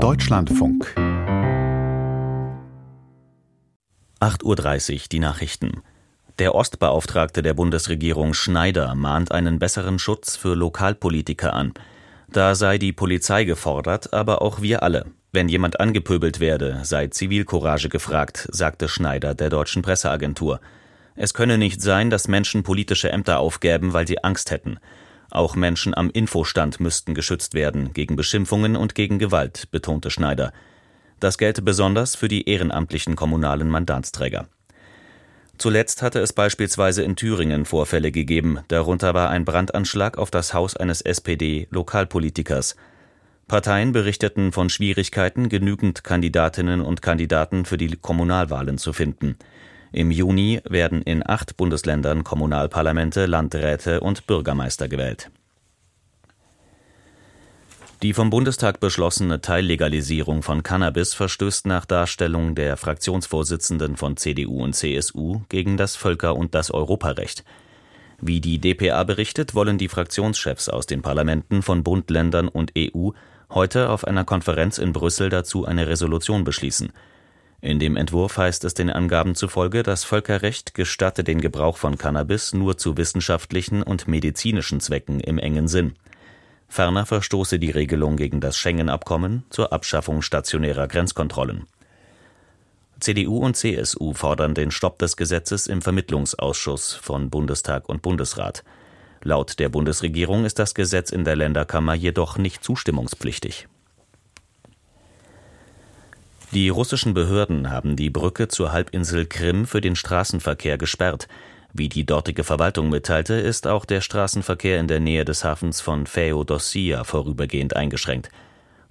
Deutschlandfunk 8.30 Uhr die Nachrichten. Der Ostbeauftragte der Bundesregierung Schneider mahnt einen besseren Schutz für Lokalpolitiker an. Da sei die Polizei gefordert, aber auch wir alle. Wenn jemand angepöbelt werde, sei Zivilcourage gefragt, sagte Schneider der deutschen Presseagentur. Es könne nicht sein, dass Menschen politische Ämter aufgäben, weil sie Angst hätten. Auch Menschen am Infostand müssten geschützt werden gegen Beschimpfungen und gegen Gewalt, betonte Schneider. Das gelte besonders für die ehrenamtlichen kommunalen Mandatsträger. Zuletzt hatte es beispielsweise in Thüringen Vorfälle gegeben, darunter war ein Brandanschlag auf das Haus eines SPD-Lokalpolitikers. Parteien berichteten von Schwierigkeiten, genügend Kandidatinnen und Kandidaten für die Kommunalwahlen zu finden. Im Juni werden in acht Bundesländern Kommunalparlamente, Landräte und Bürgermeister gewählt die vom Bundestag beschlossene Teillegalisierung von Cannabis verstößt nach Darstellung der Fraktionsvorsitzenden von CDU und CSU gegen das Völker- und das Europarecht. Wie die dpa berichtet, wollen die Fraktionschefs aus den Parlamenten von Bund, Ländern und EU heute auf einer Konferenz in Brüssel dazu eine Resolution beschließen. In dem Entwurf heißt es den Angaben zufolge, das Völkerrecht gestatte den Gebrauch von Cannabis nur zu wissenschaftlichen und medizinischen Zwecken im engen Sinn. Ferner verstoße die Regelung gegen das Schengen-Abkommen zur Abschaffung stationärer Grenzkontrollen. CDU und CSU fordern den Stopp des Gesetzes im Vermittlungsausschuss von Bundestag und Bundesrat. Laut der Bundesregierung ist das Gesetz in der Länderkammer jedoch nicht zustimmungspflichtig. Die russischen Behörden haben die Brücke zur Halbinsel Krim für den Straßenverkehr gesperrt. Wie die dortige Verwaltung mitteilte, ist auch der Straßenverkehr in der Nähe des Hafens von Feodossia vorübergehend eingeschränkt.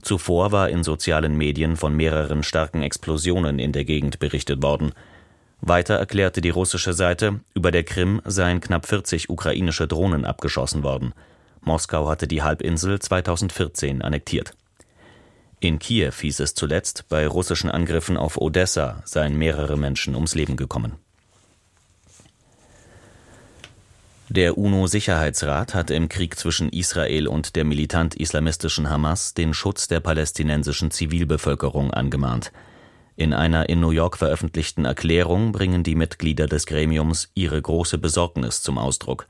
Zuvor war in sozialen Medien von mehreren starken Explosionen in der Gegend berichtet worden. Weiter erklärte die russische Seite, über der Krim seien knapp 40 ukrainische Drohnen abgeschossen worden. Moskau hatte die Halbinsel 2014 annektiert. In Kiew hieß es zuletzt, bei russischen Angriffen auf Odessa seien mehrere Menschen ums Leben gekommen. Der UNO-Sicherheitsrat hat im Krieg zwischen Israel und der militant-islamistischen Hamas den Schutz der palästinensischen Zivilbevölkerung angemahnt. In einer in New York veröffentlichten Erklärung bringen die Mitglieder des Gremiums ihre große Besorgnis zum Ausdruck.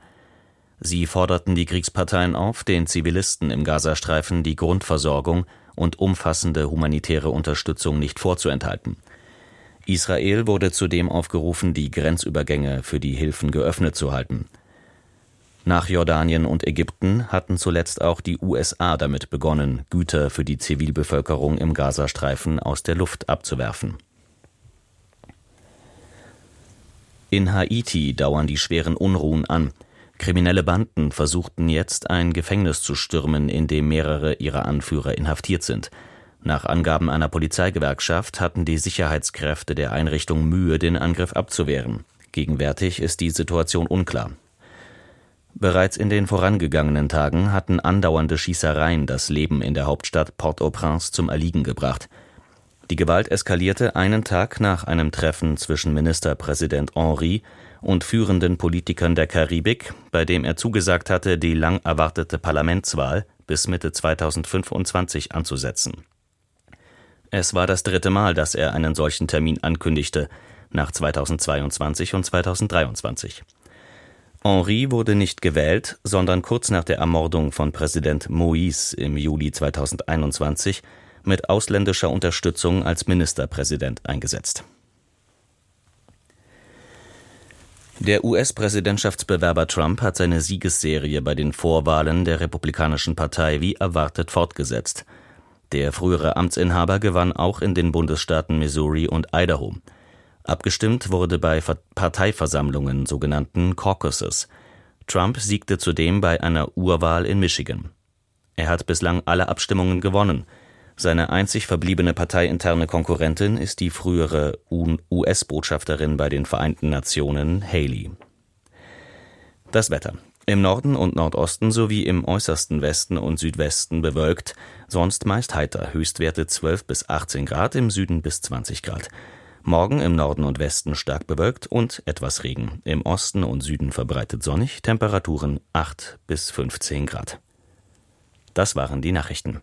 Sie forderten die Kriegsparteien auf, den Zivilisten im Gazastreifen die Grundversorgung und umfassende humanitäre Unterstützung nicht vorzuenthalten. Israel wurde zudem aufgerufen, die Grenzübergänge für die Hilfen geöffnet zu halten. Nach Jordanien und Ägypten hatten zuletzt auch die USA damit begonnen, Güter für die Zivilbevölkerung im Gazastreifen aus der Luft abzuwerfen. In Haiti dauern die schweren Unruhen an. Kriminelle Banden versuchten jetzt ein Gefängnis zu stürmen, in dem mehrere ihrer Anführer inhaftiert sind. Nach Angaben einer Polizeigewerkschaft hatten die Sicherheitskräfte der Einrichtung Mühe, den Angriff abzuwehren. Gegenwärtig ist die Situation unklar. Bereits in den vorangegangenen Tagen hatten andauernde Schießereien das Leben in der Hauptstadt Port-au-Prince zum Erliegen gebracht. Die Gewalt eskalierte einen Tag nach einem Treffen zwischen Ministerpräsident Henri und führenden Politikern der Karibik, bei dem er zugesagt hatte, die lang erwartete Parlamentswahl bis Mitte 2025 anzusetzen. Es war das dritte Mal, dass er einen solchen Termin ankündigte, nach 2022 und 2023. Henri wurde nicht gewählt, sondern kurz nach der Ermordung von Präsident Moïse im Juli 2021 mit ausländischer Unterstützung als Ministerpräsident eingesetzt. Der US-Präsidentschaftsbewerber Trump hat seine Siegesserie bei den Vorwahlen der Republikanischen Partei wie erwartet fortgesetzt. Der frühere Amtsinhaber gewann auch in den Bundesstaaten Missouri und Idaho. Abgestimmt wurde bei Parteiversammlungen, sogenannten Caucuses. Trump siegte zudem bei einer Urwahl in Michigan. Er hat bislang alle Abstimmungen gewonnen. Seine einzig verbliebene parteiinterne Konkurrentin ist die frühere US-Botschafterin bei den Vereinten Nationen, Haley. Das Wetter. Im Norden und Nordosten sowie im äußersten Westen und Südwesten bewölkt, sonst meist heiter, Höchstwerte 12 bis 18 Grad, im Süden bis 20 Grad. Morgen im Norden und Westen stark bewölkt und etwas Regen. Im Osten und Süden verbreitet sonnig, Temperaturen 8 bis 15 Grad. Das waren die Nachrichten.